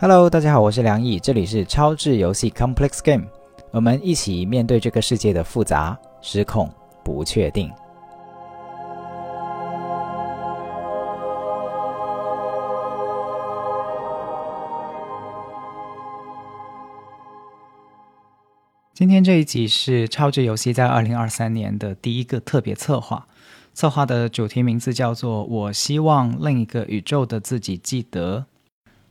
Hello，大家好，我是梁毅，这里是超智游戏 Complex Game，我们一起面对这个世界的复杂、失控、不确定。今天这一集是超智游戏在二零二三年的第一个特别策划，策划的主题名字叫做“我希望另一个宇宙的自己记得”。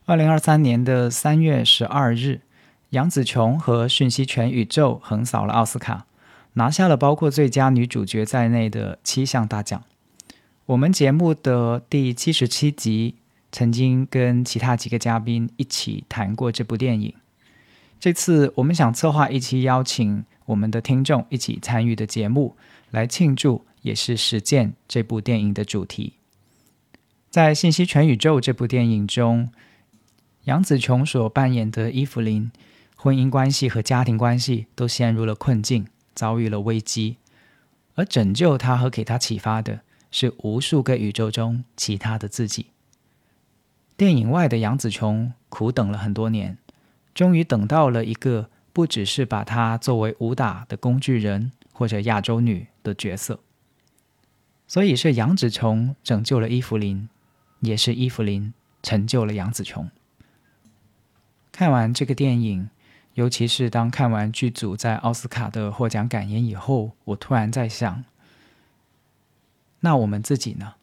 二零二三年的三月十二日，杨紫琼和《讯息全宇宙》横扫了奥斯卡，拿下了包括最佳女主角在内的七项大奖。我们节目的第七十七集曾经跟其他几个嘉宾一起谈过这部电影。这次我们想策划一期邀请我们的听众一起参与的节目，来庆祝也是实践这部电影的主题。在《信息全宇宙》这部电影中，杨紫琼所扮演的伊芙琳，婚姻关系和家庭关系都陷入了困境，遭遇了危机，而拯救她和给她启发的是无数个宇宙中其他的自己。电影外的杨紫琼苦等了很多年。终于等到了一个不只是把她作为武打的工具人或者亚洲女的角色，所以是杨紫琼拯救了伊芙琳，也是伊芙琳成就了杨紫琼。看完这个电影，尤其是当看完剧组在奥斯卡的获奖感言以后，我突然在想：那我们自己呢？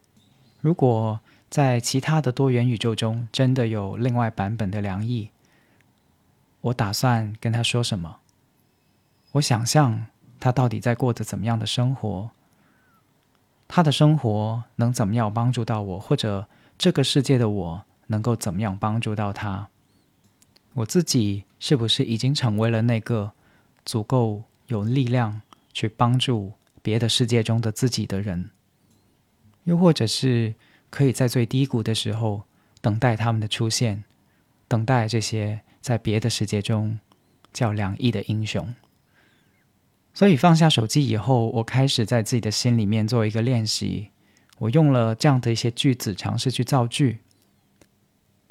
如果在其他的多元宇宙中真的有另外版本的梁毅？我打算跟他说什么？我想象他到底在过着怎么样的生活？他的生活能怎么样帮助到我，或者这个世界的我能够怎么样帮助到他？我自己是不是已经成为了那个足够有力量去帮助别的世界中的自己的人？又或者是可以在最低谷的时候等待他们的出现，等待这些？在别的世界中，叫两翼的英雄。所以放下手机以后，我开始在自己的心里面做一个练习。我用了这样的一些句子，尝试去造句。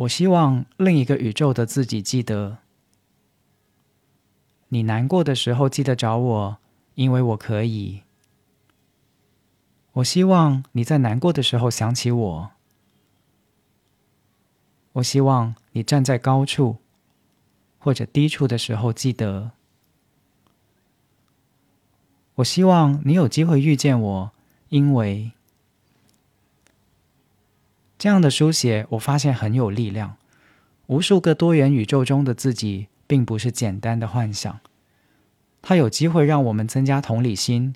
我希望另一个宇宙的自己记得：你难过的时候记得找我，因为我可以。我希望你在难过的时候想起我。我希望你站在高处。或者低处的时候，记得。我希望你有机会遇见我，因为这样的书写，我发现很有力量。无数个多元宇宙中的自己，并不是简单的幻想，它有机会让我们增加同理心，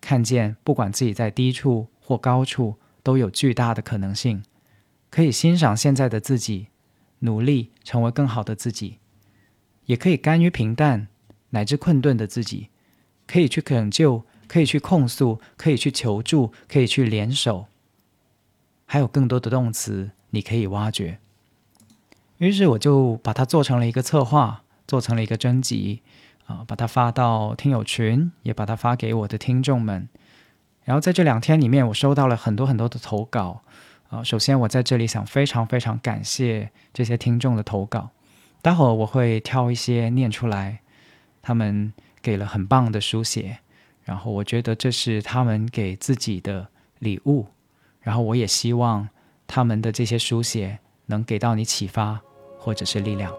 看见不管自己在低处或高处，都有巨大的可能性，可以欣赏现在的自己，努力成为更好的自己。也可以甘于平淡乃至困顿的自己，可以去拯救，可以去控诉，可以去求助，可以去联手，还有更多的动词你可以挖掘。于是我就把它做成了一个策划，做成了一个征集，啊，把它发到听友群，也把它发给我的听众们。然后在这两天里面，我收到了很多很多的投稿，啊，首先我在这里想非常非常感谢这些听众的投稿。待会儿我会挑一些念出来，他们给了很棒的书写，然后我觉得这是他们给自己的礼物，然后我也希望他们的这些书写能给到你启发或者是力量。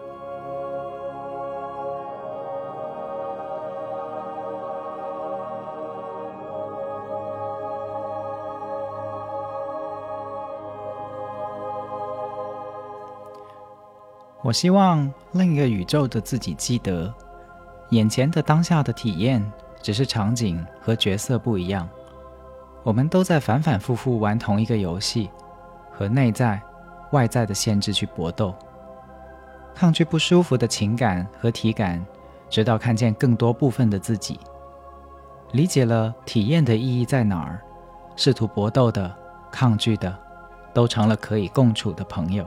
我希望另一个宇宙的自己记得，眼前的当下的体验只是场景和角色不一样。我们都在反反复复玩同一个游戏，和内在、外在的限制去搏斗，抗拒不舒服的情感和体感，直到看见更多部分的自己，理解了体验的意义在哪儿。试图搏斗的、抗拒的，都成了可以共处的朋友。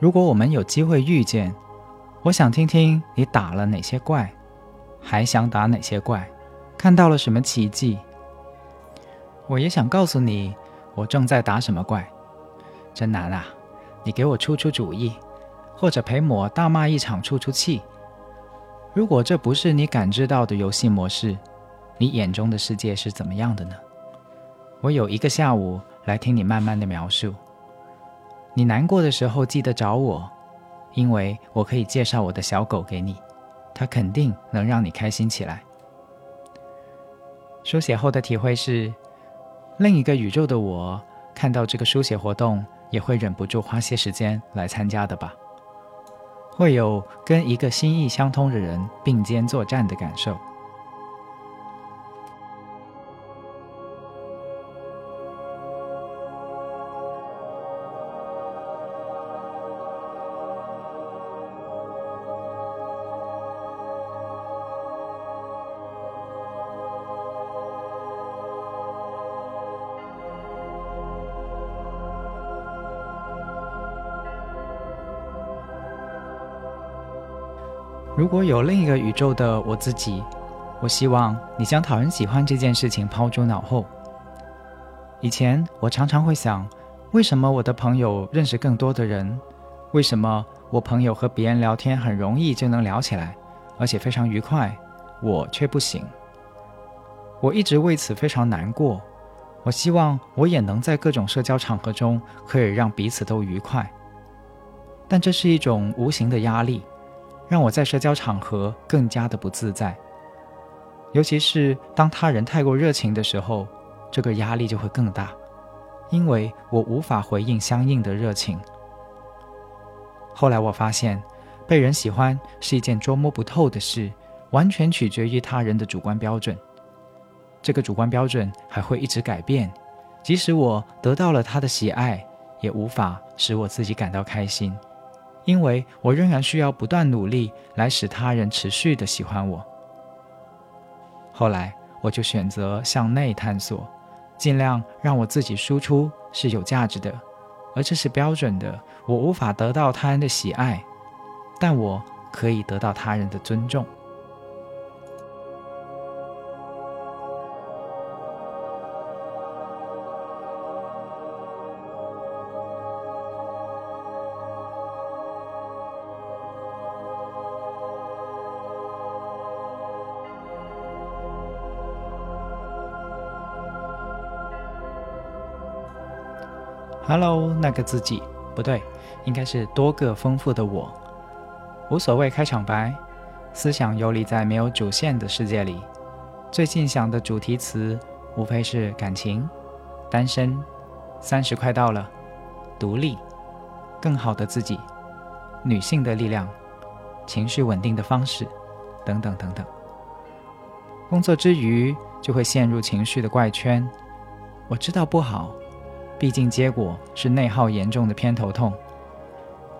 如果我们有机会遇见，我想听听你打了哪些怪，还想打哪些怪，看到了什么奇迹。我也想告诉你，我正在打什么怪，真难啊！你给我出出主意，或者陪我大骂一场出出气。如果这不是你感知到的游戏模式，你眼中的世界是怎么样的呢？我有一个下午来听你慢慢的描述。你难过的时候记得找我，因为我可以介绍我的小狗给你，它肯定能让你开心起来。书写后的体会是，另一个宇宙的我看到这个书写活动，也会忍不住花些时间来参加的吧。会有跟一个心意相通的人并肩作战的感受。如果有另一个宇宙的我自己，我希望你将讨人喜欢这件事情抛诸脑后。以前我常常会想，为什么我的朋友认识更多的人？为什么我朋友和别人聊天很容易就能聊起来，而且非常愉快，我却不行？我一直为此非常难过。我希望我也能在各种社交场合中可以让彼此都愉快，但这是一种无形的压力。让我在社交场合更加的不自在，尤其是当他人太过热情的时候，这个压力就会更大，因为我无法回应相应的热情。后来我发现，被人喜欢是一件捉摸不透的事，完全取决于他人的主观标准。这个主观标准还会一直改变，即使我得到了他的喜爱，也无法使我自己感到开心。因为我仍然需要不断努力来使他人持续的喜欢我。后来，我就选择向内探索，尽量让我自己输出是有价值的，而这是标准的。我无法得到他人的喜爱，但我可以得到他人的尊重。Hello，那个自己不对，应该是多个丰富的我。无所谓开场白，思想游离在没有主线的世界里。最近想的主题词无非是感情、单身、三十快到了、独立、更好的自己、女性的力量、情绪稳定的方式等等等等。工作之余就会陷入情绪的怪圈，我知道不好。毕竟结果是内耗严重的偏头痛。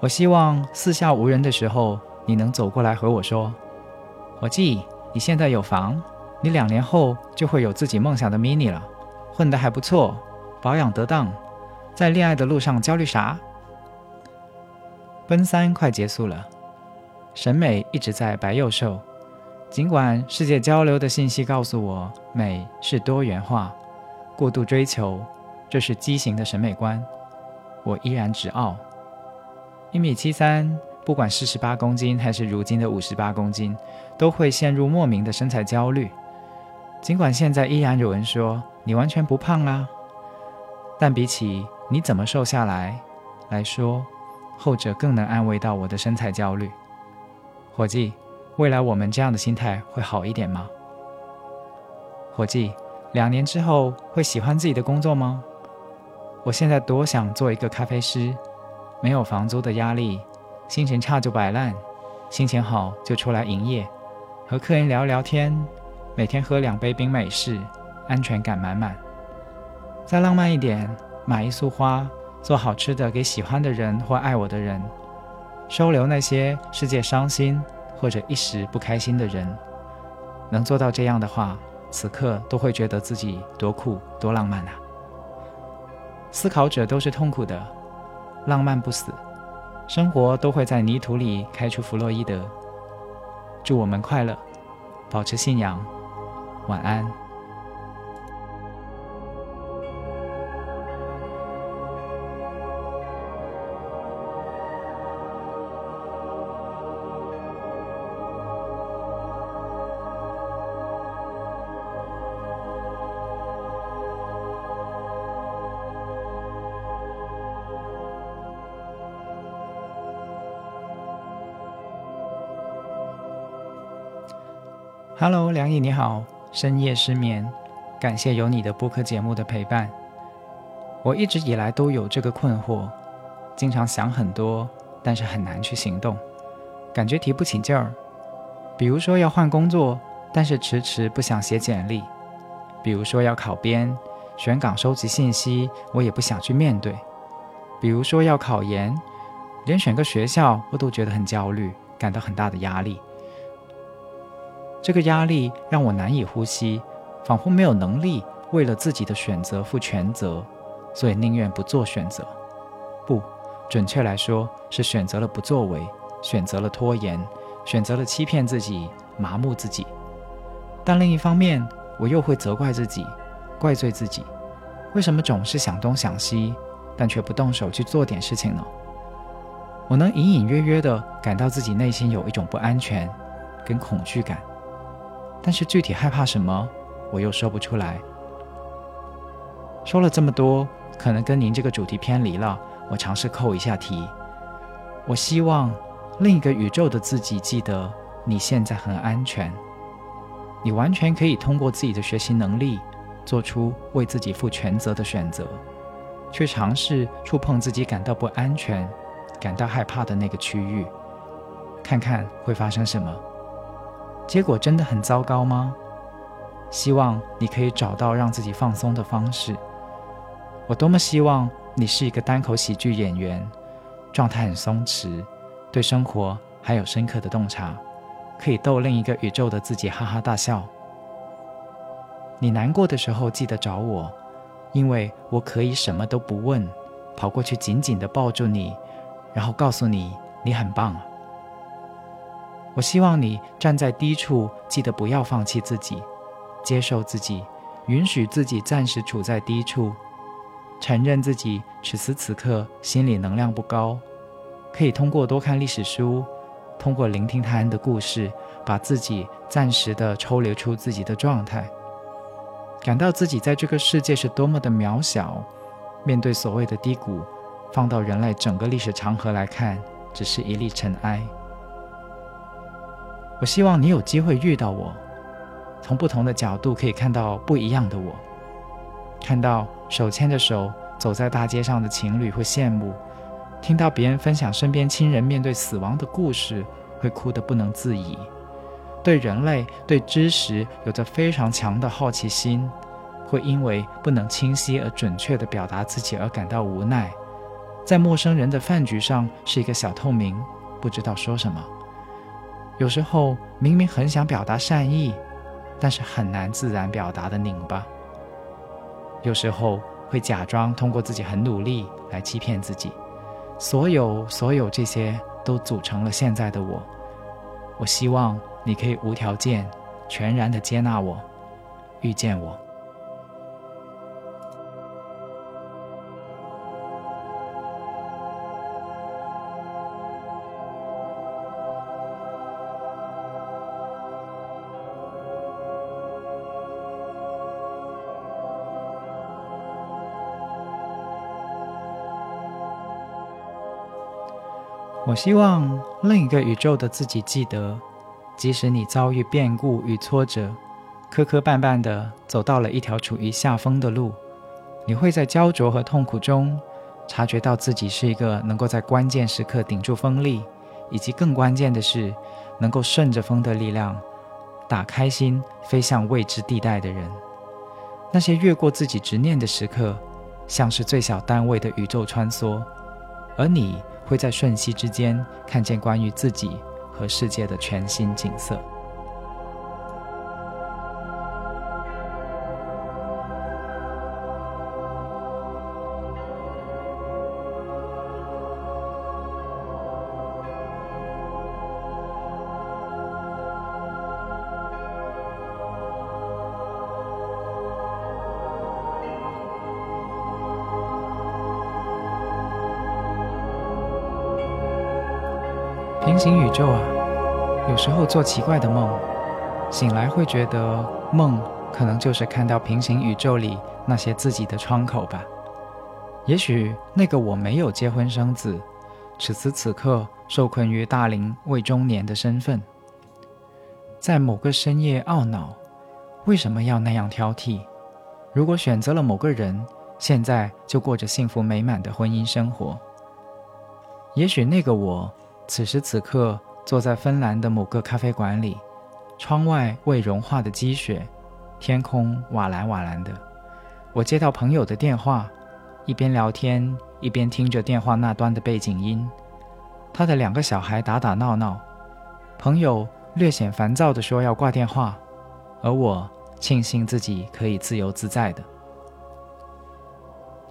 我希望四下无人的时候，你能走过来和我说：“伙计，你现在有房，你两年后就会有自己梦想的 mini 了，混得还不错，保养得当，在恋爱的路上焦虑啥？”奔三快结束了，审美一直在白幼瘦。尽管世界交流的信息告诉我，美是多元化，过度追求。这是畸形的审美观，我依然执傲。一米七三，不管四十八公斤还是如今的五十八公斤，都会陷入莫名的身材焦虑。尽管现在依然有人说你完全不胖啊，但比起你怎么瘦下来来说，后者更能安慰到我的身材焦虑。伙计，未来我们这样的心态会好一点吗？伙计，两年之后会喜欢自己的工作吗？我现在多想做一个咖啡师，没有房租的压力，心情差就摆烂，心情好就出来营业，和客人聊聊天，每天喝两杯冰美式，安全感满满。再浪漫一点，买一束花，做好吃的给喜欢的人或爱我的人，收留那些世界伤心或者一时不开心的人。能做到这样的话，此刻都会觉得自己多酷多浪漫啊！思考者都是痛苦的，浪漫不死，生活都会在泥土里开出弗洛伊德。祝我们快乐，保持信仰，晚安。Hello，梁毅你好，深夜失眠，感谢有你的播客节目的陪伴。我一直以来都有这个困惑，经常想很多，但是很难去行动，感觉提不起劲儿。比如说要换工作，但是迟迟不想写简历；比如说要考编、选岗、收集信息，我也不想去面对；比如说要考研，连选个学校我都觉得很焦虑，感到很大的压力。这个压力让我难以呼吸，仿佛没有能力为了自己的选择负全责，所以宁愿不做选择。不，准确来说是选择了不作为，选择了拖延，选择了欺骗自己、麻木自己。但另一方面，我又会责怪自己，怪罪自己，为什么总是想东想西，但却不动手去做点事情呢？我能隐隐约约地感到自己内心有一种不安全跟恐惧感。但是具体害怕什么，我又说不出来。说了这么多，可能跟您这个主题偏离了。我尝试扣一下题。我希望另一个宇宙的自己记得，你现在很安全，你完全可以通过自己的学习能力，做出为自己负全责的选择，去尝试触碰自己感到不安全、感到害怕的那个区域，看看会发生什么。结果真的很糟糕吗？希望你可以找到让自己放松的方式。我多么希望你是一个单口喜剧演员，状态很松弛，对生活还有深刻的洞察，可以逗另一个宇宙的自己哈哈大笑。你难过的时候记得找我，因为我可以什么都不问，跑过去紧紧地抱住你，然后告诉你你很棒。我希望你站在低处，记得不要放弃自己，接受自己，允许自己暂时处在低处，承认自己此时此刻心理能量不高，可以通过多看历史书，通过聆听他人的故事，把自己暂时的抽离出自己的状态，感到自己在这个世界是多么的渺小，面对所谓的低谷，放到人类整个历史长河来看，只是一粒尘埃。我希望你有机会遇到我，从不同的角度可以看到不一样的我。看到手牵着手走在大街上的情侣会羡慕，听到别人分享身边亲人面对死亡的故事会哭得不能自已。对人类、对知识有着非常强的好奇心，会因为不能清晰而准确地表达自己而感到无奈。在陌生人的饭局上是一个小透明，不知道说什么。有时候明明很想表达善意，但是很难自然表达的拧巴。有时候会假装通过自己很努力来欺骗自己。所有所有这些都组成了现在的我。我希望你可以无条件、全然的接纳我，遇见我。我希望另一个宇宙的自己记得，即使你遭遇变故与挫折，磕磕绊绊地走到了一条处于下风的路，你会在焦灼和痛苦中，察觉到自己是一个能够在关键时刻顶住风力，以及更关键的是，能够顺着风的力量，打开心飞向未知地带的人。那些越过自己执念的时刻，像是最小单位的宇宙穿梭，而你。会在瞬息之间看见关于自己和世界的全新景色。平行宇宙啊，有时候做奇怪的梦，醒来会觉得梦可能就是看到平行宇宙里那些自己的窗口吧。也许那个我没有结婚生子，此时此刻受困于大龄未中年的身份，在某个深夜懊恼，为什么要那样挑剔？如果选择了某个人，现在就过着幸福美满的婚姻生活。也许那个我，此时此刻坐在芬兰的某个咖啡馆里，窗外未融化的积雪，天空瓦蓝瓦蓝的。我接到朋友的电话，一边聊天一边听着电话那端的背景音。他的两个小孩打打闹闹，朋友略显烦躁地说要挂电话，而我庆幸自己可以自由自在的。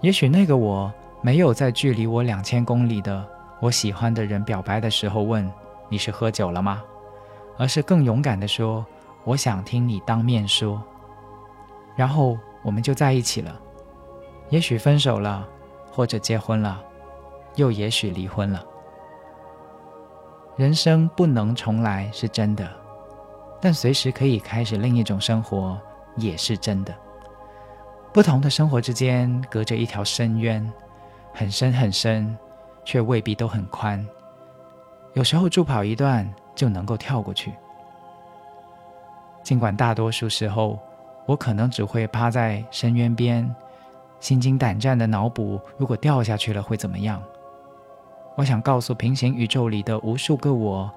也许那个我没有在距离我两千公里的我喜欢的人表白的时候问你是喝酒了吗，而是更勇敢地说我想听你当面说，然后我们就在一起了。也许分手了，或者结婚了，又也许离婚了。人生不能重来是真的，但随时可以开始另一种生活也是真的。不同的生活之间隔着一条深渊，很深很深，却未必都很宽。有时候助跑一段就能够跳过去。尽管大多数时候，我可能只会趴在深渊边，心惊胆战的脑补如果掉下去了会怎么样。我想告诉平行宇宙里的无数个我，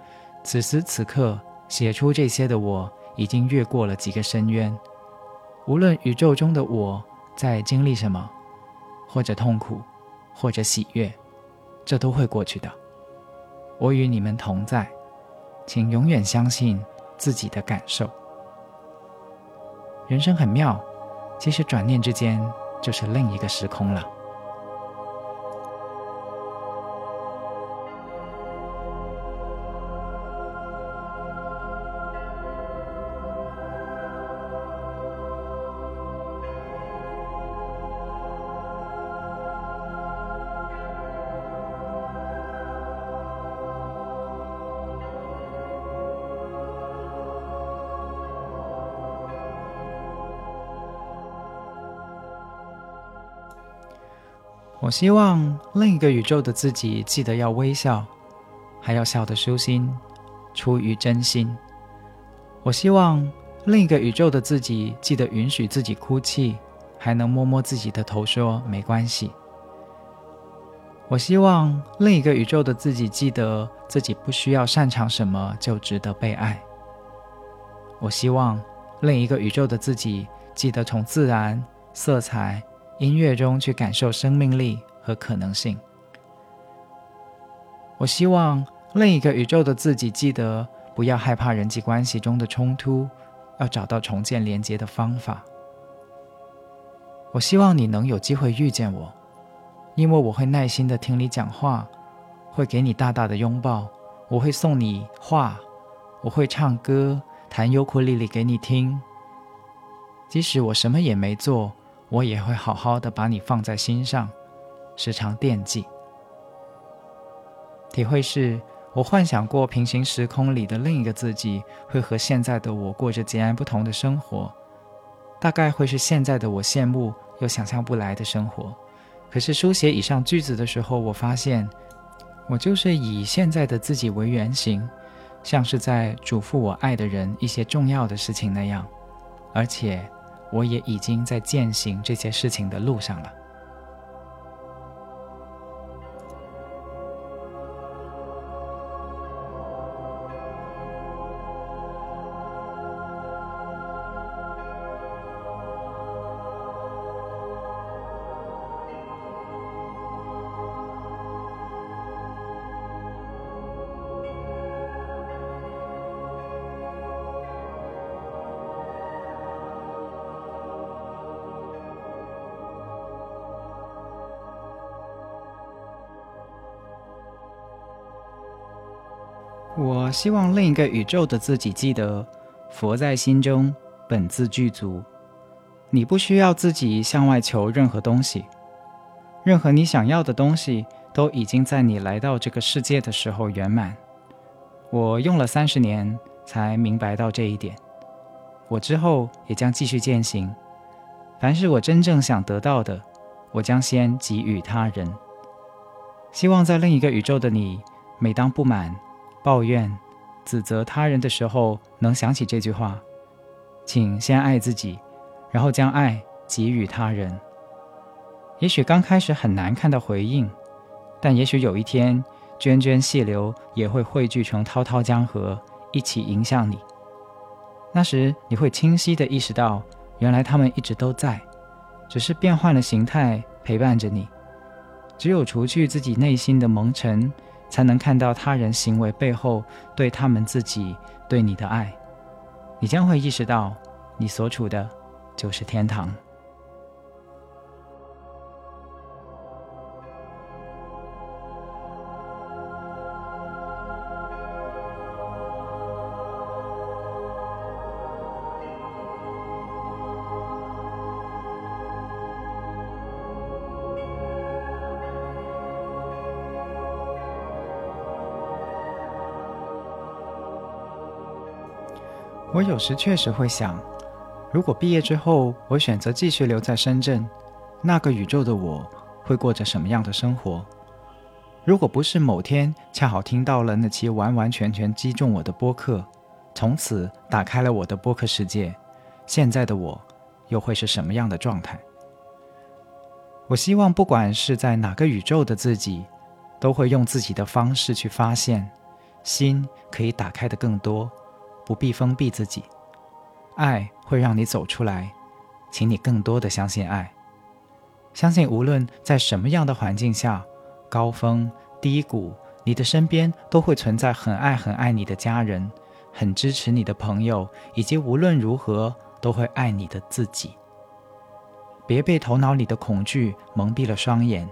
此时此刻写出这些的我，已经越过了几个深渊。无论宇宙中的我。在经历什么，或者痛苦，或者喜悦，这都会过去的。我与你们同在，请永远相信自己的感受。人生很妙，其实转念之间就是另一个时空了。我希望另一个宇宙的自己记得要微笑，还要笑得舒心，出于真心。我希望另一个宇宙的自己记得允许自己哭泣，还能摸摸自己的头说没关系。我希望另一个宇宙的自己记得自己不需要擅长什么就值得被爱。我希望另一个宇宙的自己记得从自然色彩。音乐中去感受生命力和可能性。我希望另一个宇宙的自己记得不要害怕人际关系中的冲突，要找到重建连接的方法。我希望你能有机会遇见我，因为我会耐心的听你讲话，会给你大大的拥抱，我会送你画，我会唱歌、弹尤克里里给你听，即使我什么也没做。我也会好好的把你放在心上，时常惦记。体会是我幻想过平行时空里的另一个自己会和现在的我过着截然不同的生活，大概会是现在的我羡慕又想象不来的生活。可是书写以上句子的时候，我发现我就是以现在的自己为原型，像是在嘱咐我爱的人一些重要的事情那样，而且。我也已经在践行这些事情的路上了。我希望另一个宇宙的自己记得，佛在心中，本自具足。你不需要自己向外求任何东西，任何你想要的东西都已经在你来到这个世界的时候圆满。我用了三十年才明白到这一点，我之后也将继续践行。凡是我真正想得到的，我将先给予他人。希望在另一个宇宙的你，每当不满。抱怨、指责他人的时候，能想起这句话：“请先爱自己，然后将爱给予他人。”也许刚开始很难看到回应，但也许有一天，涓涓细流也会汇聚成滔滔江河，一起迎向你。那时，你会清晰地意识到，原来他们一直都在，只是变换了形态，陪伴着你。只有除去自己内心的蒙尘，才能看到他人行为背后对他们自己、对你的爱。你将会意识到，你所处的就是天堂。我有时确实会想，如果毕业之后我选择继续留在深圳，那个宇宙的我会过着什么样的生活？如果不是某天恰好听到了那期完完全全击中我的播客，从此打开了我的播客世界，现在的我又会是什么样的状态？我希望不管是在哪个宇宙的自己，都会用自己的方式去发现，心可以打开的更多。不必封闭自己，爱会让你走出来，请你更多的相信爱，相信无论在什么样的环境下，高峰低谷，你的身边都会存在很爱很爱你的家人，很支持你的朋友，以及无论如何都会爱你的自己。别被头脑里的恐惧蒙蔽了双眼，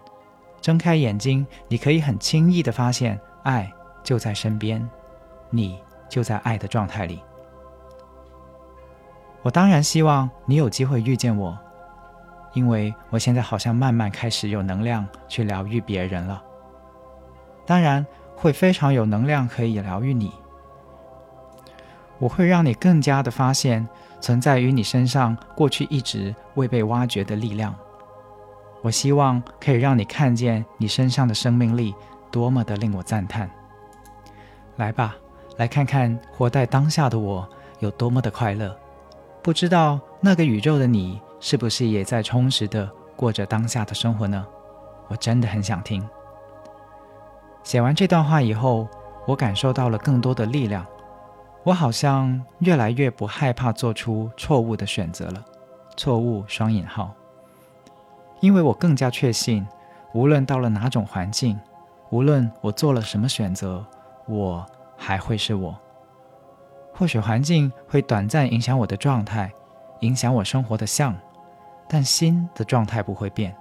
睁开眼睛，你可以很轻易的发现，爱就在身边，你。就在爱的状态里，我当然希望你有机会遇见我，因为我现在好像慢慢开始有能量去疗愈别人了。当然会非常有能量可以疗愈你，我会让你更加的发现存在于你身上过去一直未被挖掘的力量。我希望可以让你看见你身上的生命力多么的令我赞叹。来吧。来看看活在当下的我有多么的快乐，不知道那个宇宙的你是不是也在充实的过着当下的生活呢？我真的很想听。写完这段话以后，我感受到了更多的力量，我好像越来越不害怕做出错误的选择了。错误双引号，因为我更加确信，无论到了哪种环境，无论我做了什么选择，我。还会是我。或许环境会短暂影响我的状态，影响我生活的像，但心的状态不会变。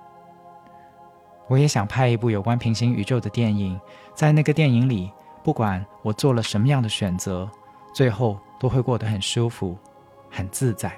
我也想拍一部有关平行宇宙的电影，在那个电影里，不管我做了什么样的选择，最后都会过得很舒服，很自在。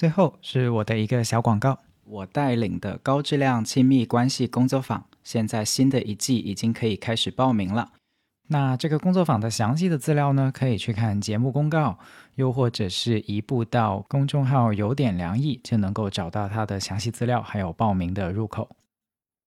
最后是我的一个小广告，我带领的高质量亲密关系工作坊，现在新的一季已经可以开始报名了。那这个工作坊的详细的资料呢，可以去看节目公告，又或者是移步到公众号“有点凉意”，就能够找到它的详细资料，还有报名的入口。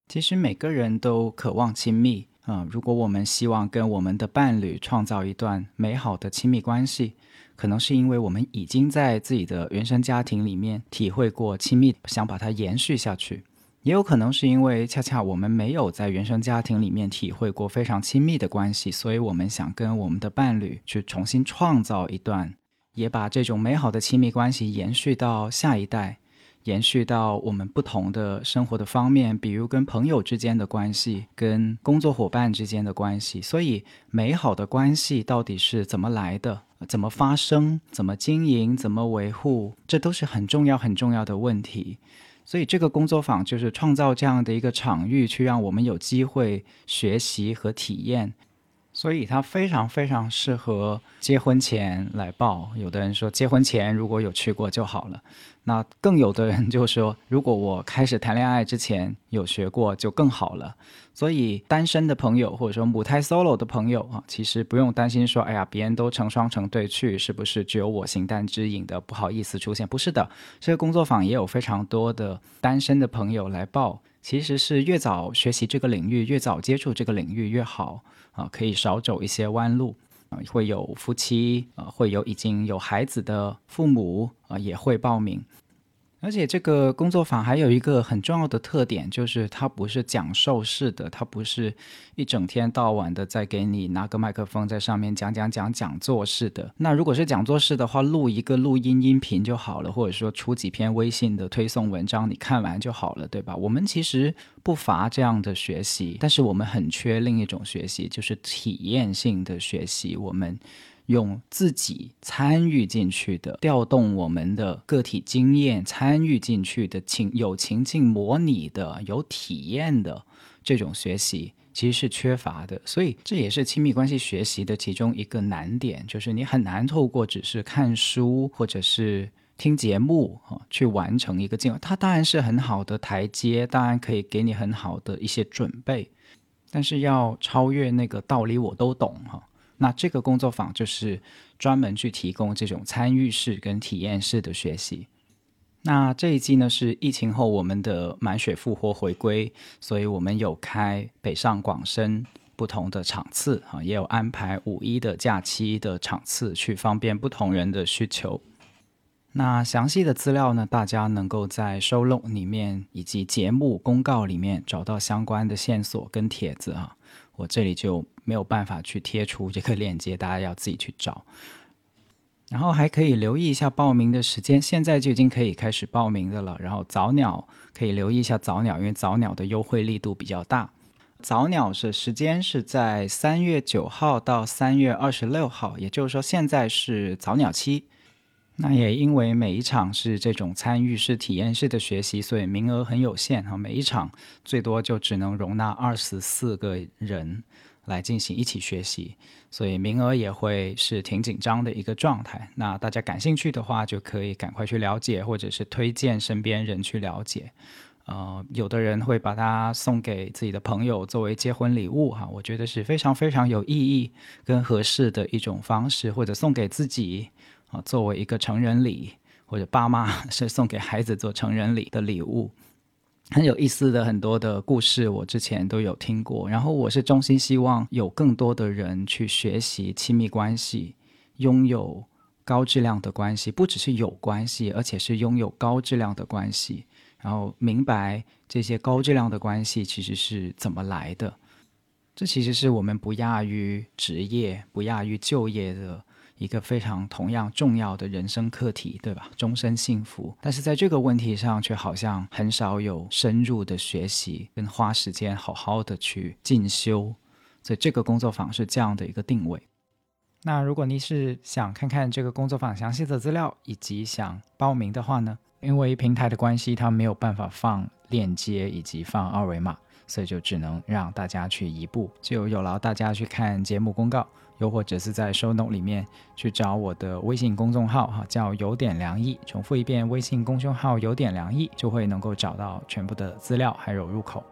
其实每个人都渴望亲密啊，如果我们希望跟我们的伴侣创造一段美好的亲密关系。可能是因为我们已经在自己的原生家庭里面体会过亲密，想把它延续下去；也有可能是因为恰恰我们没有在原生家庭里面体会过非常亲密的关系，所以我们想跟我们的伴侣去重新创造一段，也把这种美好的亲密关系延续到下一代。延续到我们不同的生活的方面，比如跟朋友之间的关系，跟工作伙伴之间的关系。所以，美好的关系到底是怎么来的？怎么发声？怎么经营？怎么维护？这都是很重要、很重要的问题。所以，这个工作坊就是创造这样的一个场域，去让我们有机会学习和体验。所以它非常非常适合结婚前来报。有的人说结婚前如果有去过就好了，那更有的人就说如果我开始谈恋爱之前有学过就更好了。所以单身的朋友或者说母胎 solo 的朋友啊，其实不用担心说，哎呀，别人都成双成对去，是不是只有我形单只影的不好意思出现？不是的，这个工作坊也有非常多的单身的朋友来报。其实是越早学习这个领域，越早接触这个领域越好啊，可以少走一些弯路啊。会有夫妻啊，会有已经有孩子的父母啊，也会报名。而且这个工作坊还有一个很重要的特点，就是它不是讲授式的，它不是一整天到晚的在给你拿个麦克风在上面讲讲讲讲座式的。那如果是讲座式的话，录一个录音音频就好了，或者说出几篇微信的推送文章，你看完就好了，对吧？我们其实不乏这样的学习，但是我们很缺另一种学习，就是体验性的学习。我们。用自己参与进去的，调动我们的个体经验，参与进去的情有情境模拟的、有体验的这种学习，其实是缺乏的。所以这也是亲密关系学习的其中一个难点，就是你很难透过只是看书或者是听节目啊，去完成一个进。它当然是很好的台阶，当然可以给你很好的一些准备，但是要超越那个道理，我都懂哈。那这个工作坊就是专门去提供这种参与式跟体验式的学习。那这一季呢是疫情后我们的满血复活回归，所以我们有开北上广深不同的场次啊，也有安排五一的假期的场次，去方便不同人的需求。那详细的资料呢，大家能够在收录里面以及节目公告里面找到相关的线索跟帖子啊。我这里就没有办法去贴出这个链接，大家要自己去找。然后还可以留意一下报名的时间，现在就已经可以开始报名的了。然后早鸟可以留意一下早鸟，因为早鸟的优惠力度比较大。早鸟是时间是在三月九号到三月二十六号，也就是说现在是早鸟期。那也因为每一场是这种参与式、体验式的学习，所以名额很有限哈。每一场最多就只能容纳二十四个人来进行一起学习，所以名额也会是挺紧张的一个状态。那大家感兴趣的话，就可以赶快去了解，或者是推荐身边人去了解。呃，有的人会把它送给自己的朋友作为结婚礼物哈，我觉得是非常非常有意义跟合适的一种方式，或者送给自己。啊，作为一个成人礼，或者爸妈 是送给孩子做成人礼的礼物，很有意思的很多的故事，我之前都有听过。然后我是衷心希望有更多的人去学习亲密关系，拥有高质量的关系，不只是有关系，而且是拥有高质量的关系。然后明白这些高质量的关系其实是怎么来的，这其实是我们不亚于职业、不亚于就业的。一个非常同样重要的人生课题，对吧？终身幸福，但是在这个问题上，却好像很少有深入的学习跟花时间好好的去进修。所以这个工作坊是这样的一个定位。那如果你是想看看这个工作坊详细的资料，以及想报名的话呢？因为平台的关系，它没有办法放链接以及放二维码。所以就只能让大家去移步，就有劳大家去看节目公告，又或者是在 show note 里面去找我的微信公众号哈，叫有点凉意。重复一遍，微信公众号有点凉意，就会能够找到全部的资料还有入口。